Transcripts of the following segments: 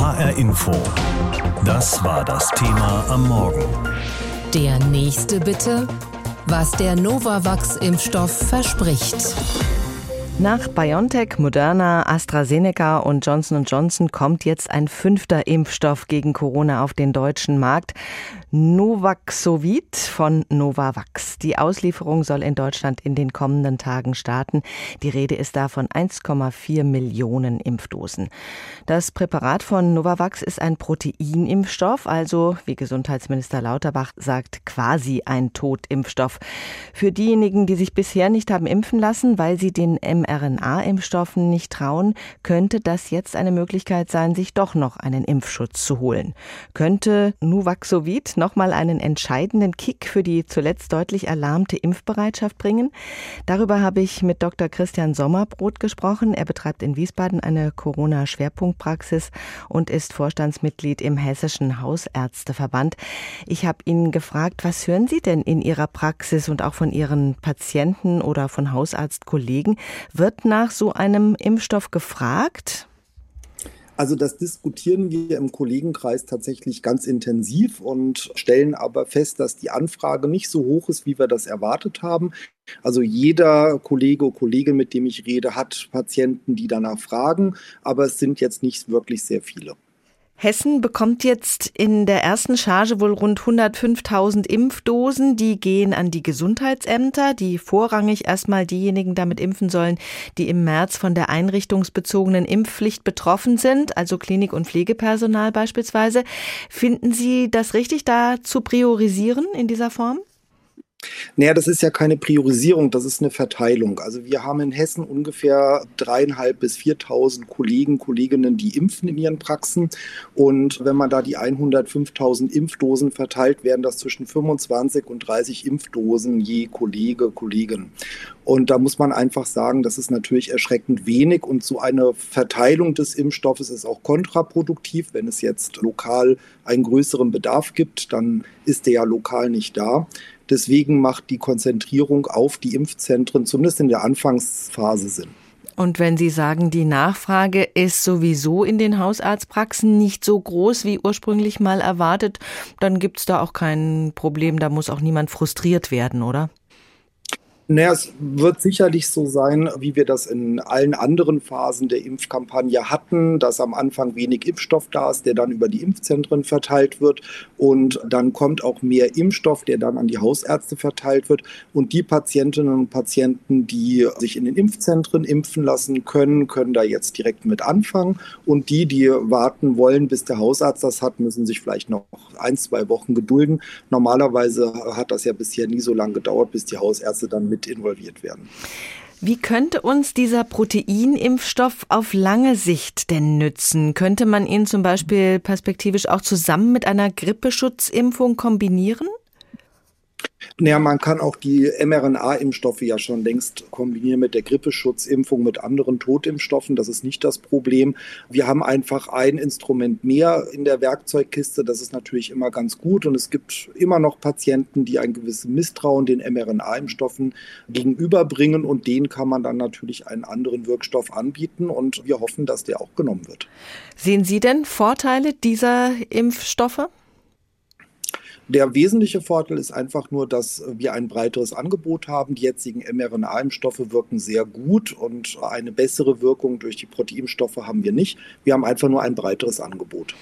HR Info. Das war das Thema am Morgen. Der nächste bitte. Was der Novavax-Impfstoff verspricht. Nach BioNTech, Moderna, AstraZeneca und Johnson Johnson kommt jetzt ein fünfter Impfstoff gegen Corona auf den deutschen Markt. Novaxovid von Novavax. Die Auslieferung soll in Deutschland in den kommenden Tagen starten. Die Rede ist da von 1,4 Millionen Impfdosen. Das Präparat von Novavax ist ein Proteinimpfstoff, also wie Gesundheitsminister Lauterbach sagt, quasi ein Totimpfstoff. Für diejenigen, die sich bisher nicht haben impfen lassen, weil sie den mRNA-Impfstoffen nicht trauen, könnte das jetzt eine Möglichkeit sein, sich doch noch einen Impfschutz zu holen. Könnte Nuvaxovid nochmal einen entscheidenden Kick für die zuletzt deutlich erlahmte Impfbereitschaft bringen? Darüber habe ich mit Dr. Christian Sommerbrot gesprochen. Er betreibt in Wiesbaden eine Corona-Schwerpunktpraxis und ist Vorstandsmitglied im Hessischen Hausärzteverband. Ich habe ihn gefragt, was hören Sie denn in Ihrer Praxis und auch von Ihren Patienten oder von Hausarztkollegen? Wird nach so einem Impfstoff gefragt? Also das diskutieren wir im Kollegenkreis tatsächlich ganz intensiv und stellen aber fest, dass die Anfrage nicht so hoch ist, wie wir das erwartet haben. Also jeder Kollege oder Kollegin, mit dem ich rede, hat Patienten, die danach fragen, aber es sind jetzt nicht wirklich sehr viele. Hessen bekommt jetzt in der ersten Charge wohl rund 105.000 Impfdosen. Die gehen an die Gesundheitsämter, die vorrangig erstmal diejenigen damit impfen sollen, die im März von der einrichtungsbezogenen Impfpflicht betroffen sind, also Klinik- und Pflegepersonal beispielsweise. Finden Sie das richtig, da zu priorisieren in dieser Form? Naja, das ist ja keine Priorisierung, das ist eine Verteilung. Also wir haben in Hessen ungefähr dreieinhalb bis 4.000 Kollegen, Kolleginnen, die impfen in ihren Praxen. Und wenn man da die 105.000 Impfdosen verteilt, wären das zwischen 25 und 30 Impfdosen je Kollege, Kollegin. Und da muss man einfach sagen, das ist natürlich erschreckend wenig. Und so eine Verteilung des Impfstoffes ist auch kontraproduktiv. Wenn es jetzt lokal einen größeren Bedarf gibt, dann ist der ja lokal nicht da. Deswegen macht die Konzentrierung auf die Impfzentren zumindest in der Anfangsphase Sinn. Und wenn Sie sagen, die Nachfrage ist sowieso in den Hausarztpraxen nicht so groß wie ursprünglich mal erwartet, dann gibt es da auch kein Problem, da muss auch niemand frustriert werden, oder? Naja, es wird sicherlich so sein, wie wir das in allen anderen Phasen der Impfkampagne hatten, dass am Anfang wenig Impfstoff da ist, der dann über die Impfzentren verteilt wird. Und dann kommt auch mehr Impfstoff, der dann an die Hausärzte verteilt wird. Und die Patientinnen und Patienten, die sich in den Impfzentren impfen lassen können, können da jetzt direkt mit anfangen. Und die, die warten wollen, bis der Hausarzt das hat, müssen sich vielleicht noch ein, zwei Wochen gedulden. Normalerweise hat das ja bisher nie so lange gedauert, bis die Hausärzte dann mit mit involviert werden. Wie könnte uns dieser Proteinimpfstoff auf lange Sicht denn nützen? Könnte man ihn zum Beispiel perspektivisch auch zusammen mit einer Grippeschutzimpfung kombinieren? Naja, man kann auch die mRNA-Impfstoffe ja schon längst kombinieren mit der Grippeschutzimpfung, mit anderen Totimpfstoffen. Das ist nicht das Problem. Wir haben einfach ein Instrument mehr in der Werkzeugkiste. Das ist natürlich immer ganz gut. Und es gibt immer noch Patienten, die ein gewisses Misstrauen den mRNA-Impfstoffen gegenüberbringen. Und denen kann man dann natürlich einen anderen Wirkstoff anbieten. Und wir hoffen, dass der auch genommen wird. Sehen Sie denn Vorteile dieser Impfstoffe? Der wesentliche Vorteil ist einfach nur, dass wir ein breiteres Angebot haben. Die jetzigen mRNA-Impfstoffe wirken sehr gut und eine bessere Wirkung durch die Proteinstoffe haben wir nicht. Wir haben einfach nur ein breiteres Angebot.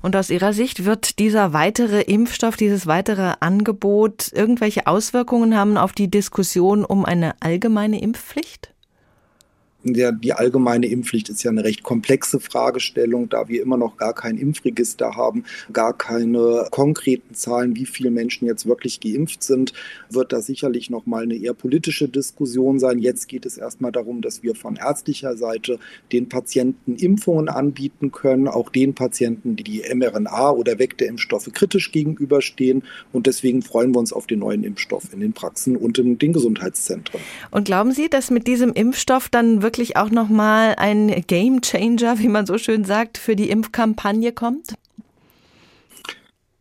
Und aus Ihrer Sicht wird dieser weitere Impfstoff, dieses weitere Angebot irgendwelche Auswirkungen haben auf die Diskussion um eine allgemeine Impfpflicht? Der, die allgemeine Impfpflicht ist ja eine recht komplexe Fragestellung, da wir immer noch gar kein Impfregister haben, gar keine konkreten Zahlen, wie viele Menschen jetzt wirklich geimpft sind, wird da sicherlich noch mal eine eher politische Diskussion sein. Jetzt geht es erstmal darum, dass wir von ärztlicher Seite den Patienten Impfungen anbieten können, auch den Patienten, die die mRNA oder Vektorimpfstoffe kritisch gegenüberstehen. Und deswegen freuen wir uns auf den neuen Impfstoff in den Praxen und in den Gesundheitszentren. Und glauben Sie, dass mit diesem Impfstoff dann wirklich wirklich auch nochmal ein Game Changer, wie man so schön sagt, für die Impfkampagne kommt?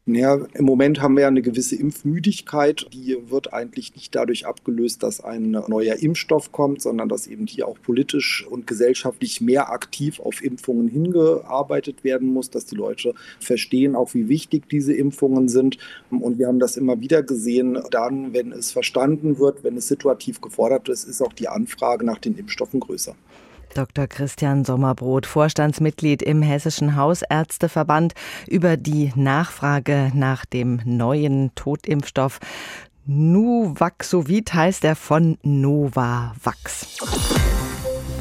Ja, im Moment haben wir ja eine gewisse Impfmüdigkeit. Die wird eigentlich nicht dadurch abgelöst, dass ein neuer Impfstoff kommt, sondern dass eben hier auch politisch und gesellschaftlich mehr aktiv auf Impfungen hingearbeitet werden muss, dass die Leute verstehen auch, wie wichtig diese Impfungen sind. Und wir haben das immer wieder gesehen, dann, wenn es verstanden wird, wenn es situativ gefordert ist, ist auch die Anfrage nach den Impfstoffen größer. Dr. Christian Sommerbrot, Vorstandsmitglied im Hessischen Hausärzteverband, über die Nachfrage nach dem neuen Totimpfstoff Nuvaxovid heißt er von Novavax.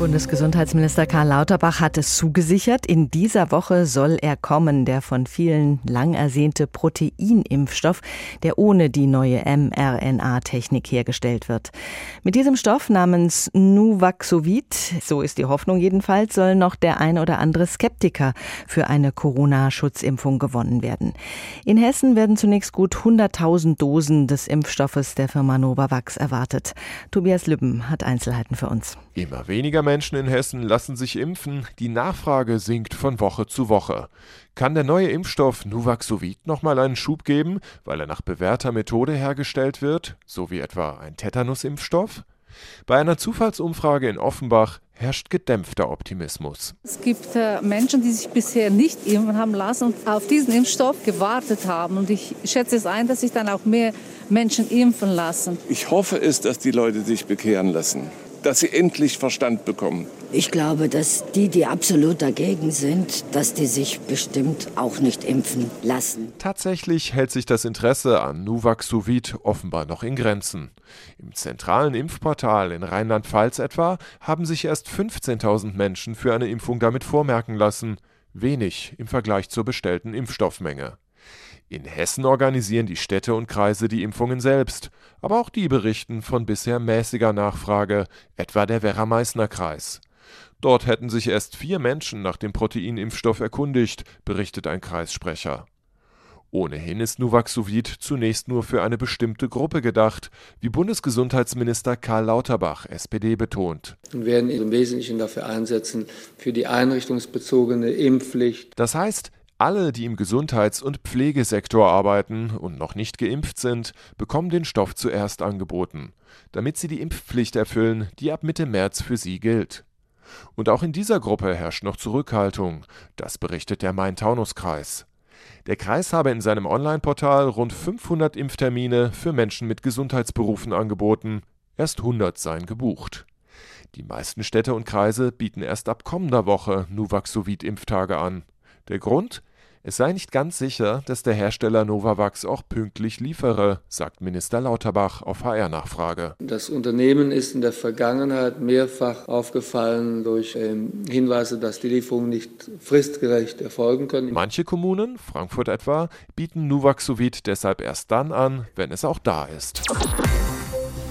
Bundesgesundheitsminister Karl Lauterbach hat es zugesichert, in dieser Woche soll er kommen, der von vielen lang ersehnte Proteinimpfstoff, der ohne die neue mRNA-Technik hergestellt wird. Mit diesem Stoff namens Nuvaxovid, so ist die Hoffnung jedenfalls, soll noch der ein oder andere Skeptiker für eine Corona-Schutzimpfung gewonnen werden. In Hessen werden zunächst gut 100.000 Dosen des Impfstoffes der Firma Novavax erwartet. Tobias Lübben hat Einzelheiten für uns. Immer weniger Menschen in Hessen lassen sich impfen, die Nachfrage sinkt von Woche zu Woche. Kann der neue Impfstoff Nuvaxovid nochmal einen Schub geben, weil er nach bewährter Methode hergestellt wird, so wie etwa ein Tetanusimpfstoff? Bei einer Zufallsumfrage in Offenbach herrscht gedämpfter Optimismus. Es gibt äh, Menschen, die sich bisher nicht impfen haben lassen und auf diesen Impfstoff gewartet haben. Und ich schätze es ein, dass sich dann auch mehr Menschen impfen lassen. Ich hoffe es, dass die Leute sich bekehren lassen dass sie endlich Verstand bekommen. Ich glaube, dass die, die absolut dagegen sind, dass die sich bestimmt auch nicht impfen lassen. Tatsächlich hält sich das Interesse an Nuvaxovid offenbar noch in Grenzen. Im zentralen Impfportal in Rheinland-Pfalz etwa haben sich erst 15.000 Menschen für eine Impfung damit vormerken lassen. Wenig im Vergleich zur bestellten Impfstoffmenge. In Hessen organisieren die Städte und Kreise die Impfungen selbst, aber auch die berichten von bisher mäßiger Nachfrage, etwa der Werra-Meißner-Kreis. Dort hätten sich erst vier Menschen nach dem Proteinimpfstoff erkundigt, berichtet ein Kreissprecher. Ohnehin ist Nuvaxovid zunächst nur für eine bestimmte Gruppe gedacht, wie Bundesgesundheitsminister Karl Lauterbach, SPD, betont. Wir werden im Wesentlichen dafür einsetzen, für die einrichtungsbezogene Impfpflicht. Das heißt, alle, die im Gesundheits- und Pflegesektor arbeiten und noch nicht geimpft sind, bekommen den Stoff zuerst angeboten, damit sie die Impfpflicht erfüllen, die ab Mitte März für sie gilt. Und auch in dieser Gruppe herrscht noch Zurückhaltung, das berichtet der Main-Taunus-Kreis. Der Kreis habe in seinem Online-Portal rund 500 Impftermine für Menschen mit Gesundheitsberufen angeboten, erst 100 seien gebucht. Die meisten Städte und Kreise bieten erst ab kommender Woche Nuvaxovid-Impftage an. Der Grund? Es sei nicht ganz sicher, dass der Hersteller Novavax auch pünktlich liefere, sagt Minister Lauterbach auf HR-Nachfrage. Das Unternehmen ist in der Vergangenheit mehrfach aufgefallen durch ähm, Hinweise, dass die Lieferungen nicht fristgerecht erfolgen können. Manche Kommunen, Frankfurt etwa, bieten Nuvaxovid deshalb erst dann an, wenn es auch da ist.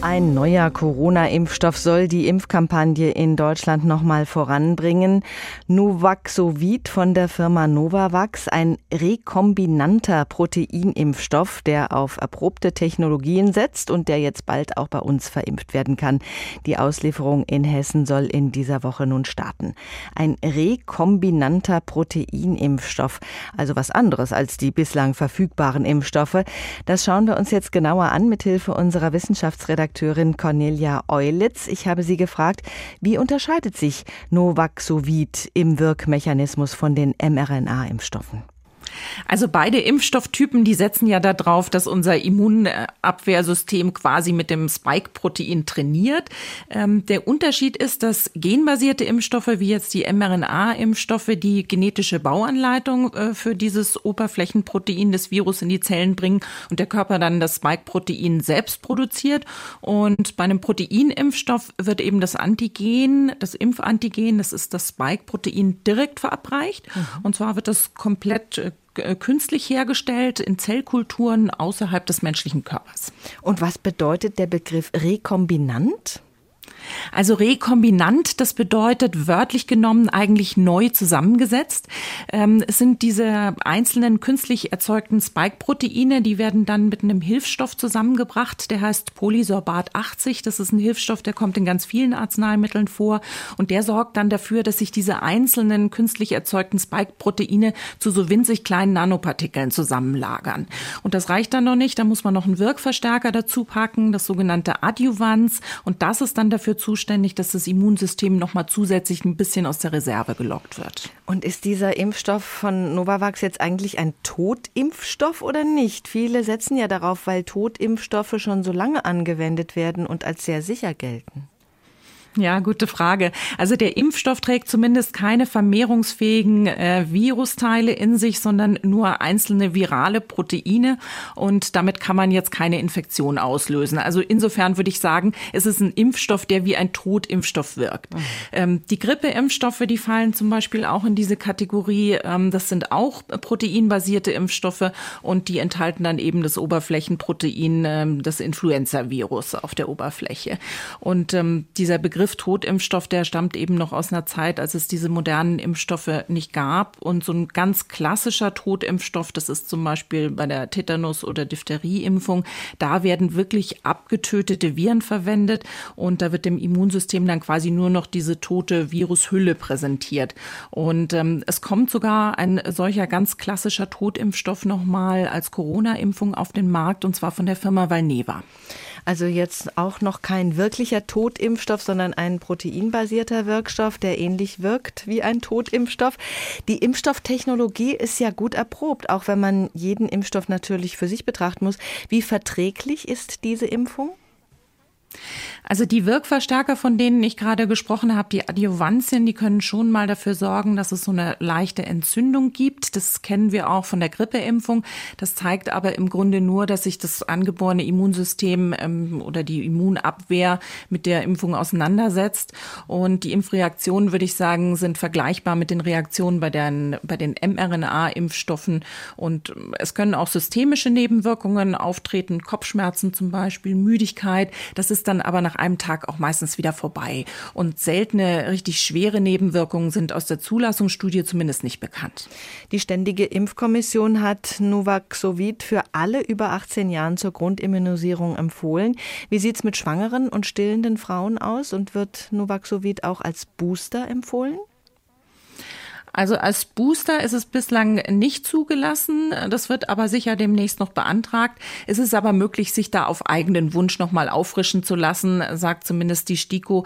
Ein neuer Corona-Impfstoff soll die Impfkampagne in Deutschland nochmal voranbringen. Nuvaxovid von der Firma Novavax, ein rekombinanter Proteinimpfstoff, der auf erprobte Technologien setzt und der jetzt bald auch bei uns verimpft werden kann. Die Auslieferung in Hessen soll in dieser Woche nun starten. Ein rekombinanter Proteinimpfstoff, also was anderes als die bislang verfügbaren Impfstoffe. Das schauen wir uns jetzt genauer an mit Hilfe unserer Wissenschaftsredaktion Chefredakteurin Cornelia Eulitz. Ich habe sie gefragt, wie unterscheidet sich Novaxovid im Wirkmechanismus von den mRNA-Impfstoffen? Also beide Impfstofftypen, die setzen ja darauf, dass unser Immunabwehrsystem quasi mit dem Spike-Protein trainiert. Ähm, der Unterschied ist, dass genbasierte Impfstoffe wie jetzt die mRNA-Impfstoffe die genetische Bauanleitung äh, für dieses Oberflächenprotein des Virus in die Zellen bringen und der Körper dann das Spike-Protein selbst produziert. Und bei einem Proteinimpfstoff wird eben das Antigen, das Impfantigen, das ist das Spike-Protein direkt verabreicht. Mhm. Und zwar wird das komplett äh, künstlich hergestellt in Zellkulturen außerhalb des menschlichen Körpers. Und was bedeutet der Begriff rekombinant? Also rekombinant, das bedeutet wörtlich genommen eigentlich neu zusammengesetzt. Ähm, es sind diese einzelnen künstlich erzeugten Spike-Proteine, die werden dann mit einem Hilfsstoff zusammengebracht, der heißt Polysorbat 80. Das ist ein Hilfsstoff, der kommt in ganz vielen Arzneimitteln vor und der sorgt dann dafür, dass sich diese einzelnen künstlich erzeugten Spike-Proteine zu so winzig kleinen Nanopartikeln zusammenlagern. Und das reicht dann noch nicht, da muss man noch einen Wirkverstärker dazu packen, das sogenannte Adjuvans und das ist dann dafür zuständig, dass das Immunsystem noch mal zusätzlich ein bisschen aus der Reserve gelockt wird. Und ist dieser Impfstoff von Novavax jetzt eigentlich ein Totimpfstoff oder nicht? Viele setzen ja darauf, weil Totimpfstoffe schon so lange angewendet werden und als sehr sicher gelten. Ja, gute Frage. Also der Impfstoff trägt zumindest keine vermehrungsfähigen äh, Virusteile in sich, sondern nur einzelne virale Proteine und damit kann man jetzt keine Infektion auslösen. Also insofern würde ich sagen, es ist ein Impfstoff, der wie ein Totimpfstoff wirkt. Mhm. Ähm, die Grippeimpfstoffe, die fallen zum Beispiel auch in diese Kategorie. Ähm, das sind auch proteinbasierte Impfstoffe und die enthalten dann eben das Oberflächenprotein, ähm, das Influenza-Virus auf der Oberfläche. Und ähm, dieser Begriff Begriff Totimpfstoff, der stammt eben noch aus einer Zeit, als es diese modernen Impfstoffe nicht gab. Und so ein ganz klassischer Totimpfstoff, das ist zum Beispiel bei der Tetanus- oder Diphtherieimpfung, da werden wirklich abgetötete Viren verwendet und da wird dem Immunsystem dann quasi nur noch diese tote Virushülle präsentiert. Und ähm, es kommt sogar ein solcher ganz klassischer Totimpfstoff nochmal als Corona-Impfung auf den Markt und zwar von der Firma Valneva. Also jetzt auch noch kein wirklicher Totimpfstoff, sondern ein proteinbasierter Wirkstoff, der ähnlich wirkt wie ein Totimpfstoff. Die Impfstofftechnologie ist ja gut erprobt, auch wenn man jeden Impfstoff natürlich für sich betrachten muss. Wie verträglich ist diese Impfung? Also die Wirkverstärker, von denen ich gerade gesprochen habe, die Adjuvantien, die können schon mal dafür sorgen, dass es so eine leichte Entzündung gibt. Das kennen wir auch von der Grippeimpfung. Das zeigt aber im Grunde nur, dass sich das angeborene Immunsystem ähm, oder die Immunabwehr mit der Impfung auseinandersetzt. Und die Impfreaktionen, würde ich sagen, sind vergleichbar mit den Reaktionen bei, den, bei den mRNA-Impfstoffen. Und es können auch systemische Nebenwirkungen auftreten, Kopfschmerzen zum Beispiel, Müdigkeit. Das ist dann aber nach nach einem Tag auch meistens wieder vorbei. Und seltene, richtig schwere Nebenwirkungen sind aus der Zulassungsstudie zumindest nicht bekannt. Die Ständige Impfkommission hat Nuvaxovid für alle über 18 Jahren zur Grundimmunisierung empfohlen. Wie sieht es mit schwangeren und stillenden Frauen aus und wird Nuvaxovid auch als Booster empfohlen? Also als Booster ist es bislang nicht zugelassen. Das wird aber sicher demnächst noch beantragt. Es ist aber möglich, sich da auf eigenen Wunsch nochmal auffrischen zu lassen, sagt zumindest die STIKO.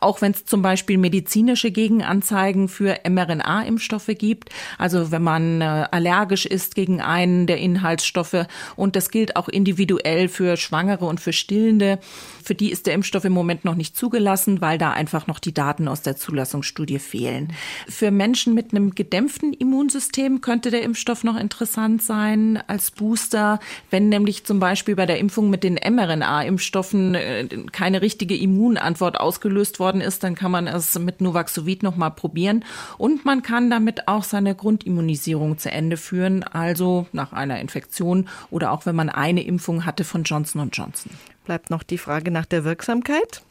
Auch wenn es zum Beispiel medizinische Gegenanzeigen für mRNA-Impfstoffe gibt. Also wenn man äh, allergisch ist gegen einen der Inhaltsstoffe. Und das gilt auch individuell für Schwangere und für Stillende. Für die ist der Impfstoff im Moment noch nicht zugelassen, weil da einfach noch die Daten aus der Zulassungsstudie fehlen. Für Menschen mit einem gedämpften Immunsystem könnte der Impfstoff noch interessant sein als Booster, wenn nämlich zum Beispiel bei der Impfung mit den mRNA-Impfstoffen äh, keine richtige Immunantwort ausgelöst worden ist, dann kann man es mit Nuvaxovid noch mal probieren und man kann damit auch seine Grundimmunisierung zu Ende führen, also nach einer Infektion oder auch wenn man eine Impfung hatte von Johnson Johnson. Bleibt noch die Frage nach der Wirksamkeit.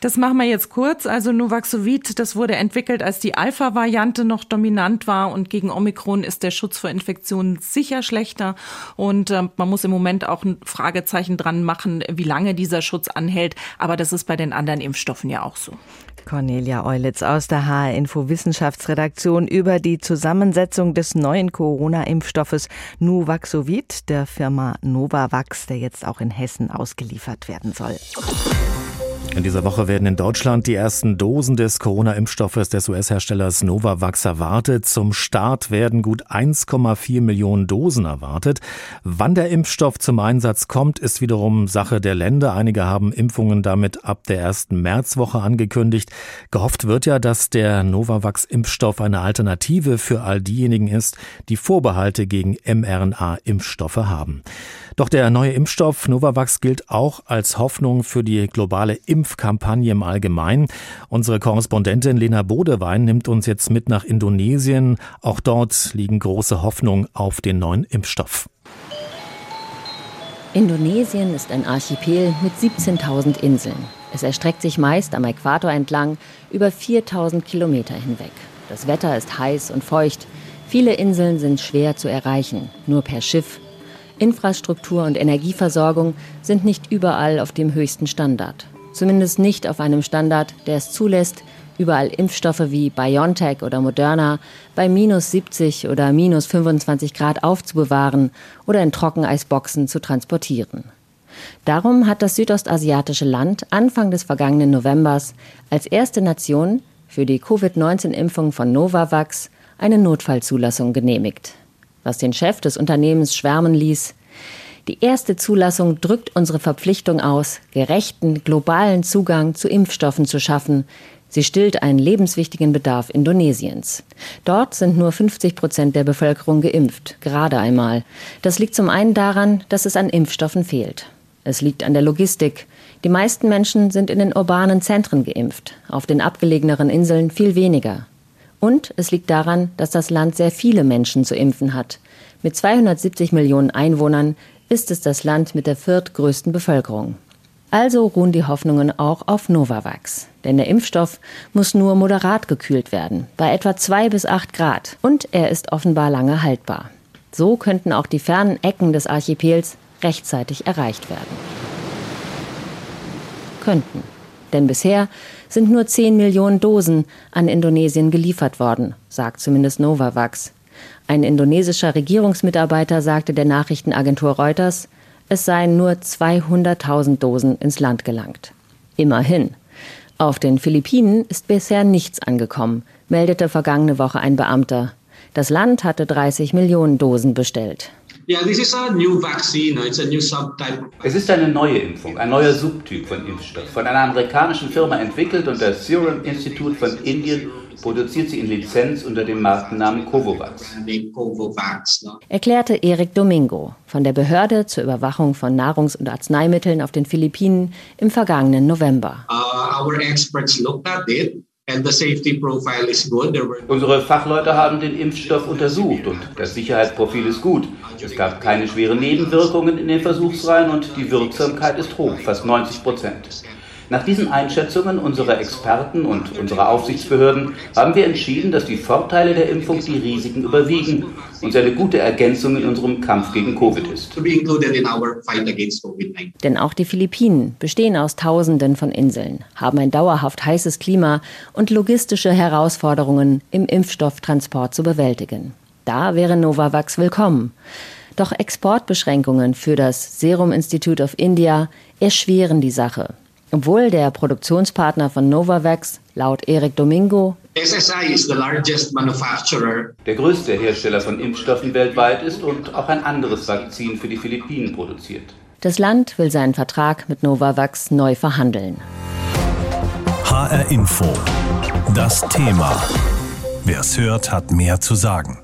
Das machen wir jetzt kurz. Also Nuvaxovid, das wurde entwickelt, als die Alpha-Variante noch dominant war und gegen Omikron ist der Schutz vor Infektionen sicher schlechter und äh, man muss im Moment auch ein Fragezeichen dran machen, wie lange dieser Schutz anhält. Aber das ist bei den anderen Impfstoffen ja auch so. Cornelia Eulitz aus der HR Info Wissenschaftsredaktion über die Zusammensetzung des neuen Corona-Impfstoffes Nuvaxovid der Firma Novavax, der jetzt auch in Hessen ausgeliefert werden soll. In dieser Woche werden in Deutschland die ersten Dosen des Corona-Impfstoffes des US-Herstellers Novavax erwartet. Zum Start werden gut 1,4 Millionen Dosen erwartet. Wann der Impfstoff zum Einsatz kommt, ist wiederum Sache der Länder. Einige haben Impfungen damit ab der ersten Märzwoche angekündigt. Gehofft wird ja, dass der Novavax-Impfstoff eine Alternative für all diejenigen ist, die Vorbehalte gegen mRNA-Impfstoffe haben. Doch der neue Impfstoff Novavax gilt auch als Hoffnung für die globale Impfkampagne im Allgemeinen. Unsere Korrespondentin Lena Bodewein nimmt uns jetzt mit nach Indonesien. Auch dort liegen große Hoffnungen auf den neuen Impfstoff. Indonesien ist ein Archipel mit 17.000 Inseln. Es erstreckt sich meist am Äquator entlang über 4000 Kilometer hinweg. Das Wetter ist heiß und feucht. Viele Inseln sind schwer zu erreichen, nur per Schiff. Infrastruktur und Energieversorgung sind nicht überall auf dem höchsten Standard. Zumindest nicht auf einem Standard, der es zulässt, überall Impfstoffe wie BioNTech oder Moderna bei minus 70 oder minus 25 Grad aufzubewahren oder in Trockeneisboxen zu transportieren. Darum hat das südostasiatische Land Anfang des vergangenen Novembers als erste Nation für die Covid-19-Impfung von Novavax eine Notfallzulassung genehmigt. Was den Chef des Unternehmens schwärmen ließ, die erste Zulassung drückt unsere Verpflichtung aus, gerechten globalen Zugang zu Impfstoffen zu schaffen, Sie stillt einen lebenswichtigen Bedarf Indonesiens. Dort sind nur 50 Prozent der Bevölkerung geimpft, gerade einmal. Das liegt zum einen daran, dass es an Impfstoffen fehlt. Es liegt an der Logistik. Die meisten Menschen sind in den urbanen Zentren geimpft, auf den abgelegeneren Inseln viel weniger. Und es liegt daran, dass das Land sehr viele Menschen zu impfen hat. Mit 270 Millionen Einwohnern ist es das Land mit der viertgrößten Bevölkerung. Also ruhen die Hoffnungen auch auf Novavax. Denn der Impfstoff muss nur moderat gekühlt werden, bei etwa zwei bis acht Grad. Und er ist offenbar lange haltbar. So könnten auch die fernen Ecken des Archipels rechtzeitig erreicht werden. Könnten. Denn bisher sind nur 10 Millionen Dosen an Indonesien geliefert worden, sagt zumindest Novavax. Ein indonesischer Regierungsmitarbeiter sagte der Nachrichtenagentur Reuters, es seien nur 200.000 Dosen ins Land gelangt. Immerhin. Auf den Philippinen ist bisher nichts angekommen, meldete vergangene Woche ein Beamter. Das Land hatte 30 Millionen Dosen bestellt. Es ist eine neue Impfung, ein neuer Subtyp von Impfstoff, von einer amerikanischen Firma entwickelt und das Serum Institute von Indien produziert sie in Lizenz unter dem Markennamen Covovax. Erklärte Eric Domingo von der Behörde zur Überwachung von Nahrungs- und Arzneimitteln auf den Philippinen im vergangenen November. Uh, Unsere Fachleute haben den Impfstoff untersucht und das Sicherheitsprofil ist gut. Es gab keine schweren Nebenwirkungen in den Versuchsreihen und die Wirksamkeit ist hoch, fast 90 Prozent. Nach diesen Einschätzungen unserer Experten und unserer Aufsichtsbehörden haben wir entschieden, dass die Vorteile der Impfung die Risiken überwiegen und sie eine gute Ergänzung in unserem Kampf gegen Covid ist. Denn auch die Philippinen bestehen aus Tausenden von Inseln, haben ein dauerhaft heißes Klima und logistische Herausforderungen im Impfstofftransport zu bewältigen. Da wäre Novavax willkommen. Doch Exportbeschränkungen für das Serum Institute of India erschweren die Sache. Obwohl der Produktionspartner von Novavax laut Eric Domingo SSI is the largest manufacturer. Der größte Hersteller von Impfstoffen weltweit ist und auch ein anderes Vakzin für die Philippinen produziert. Das Land will seinen Vertrag mit Novavax neu verhandeln. HR Info. Das Thema. Wer es hört, hat mehr zu sagen.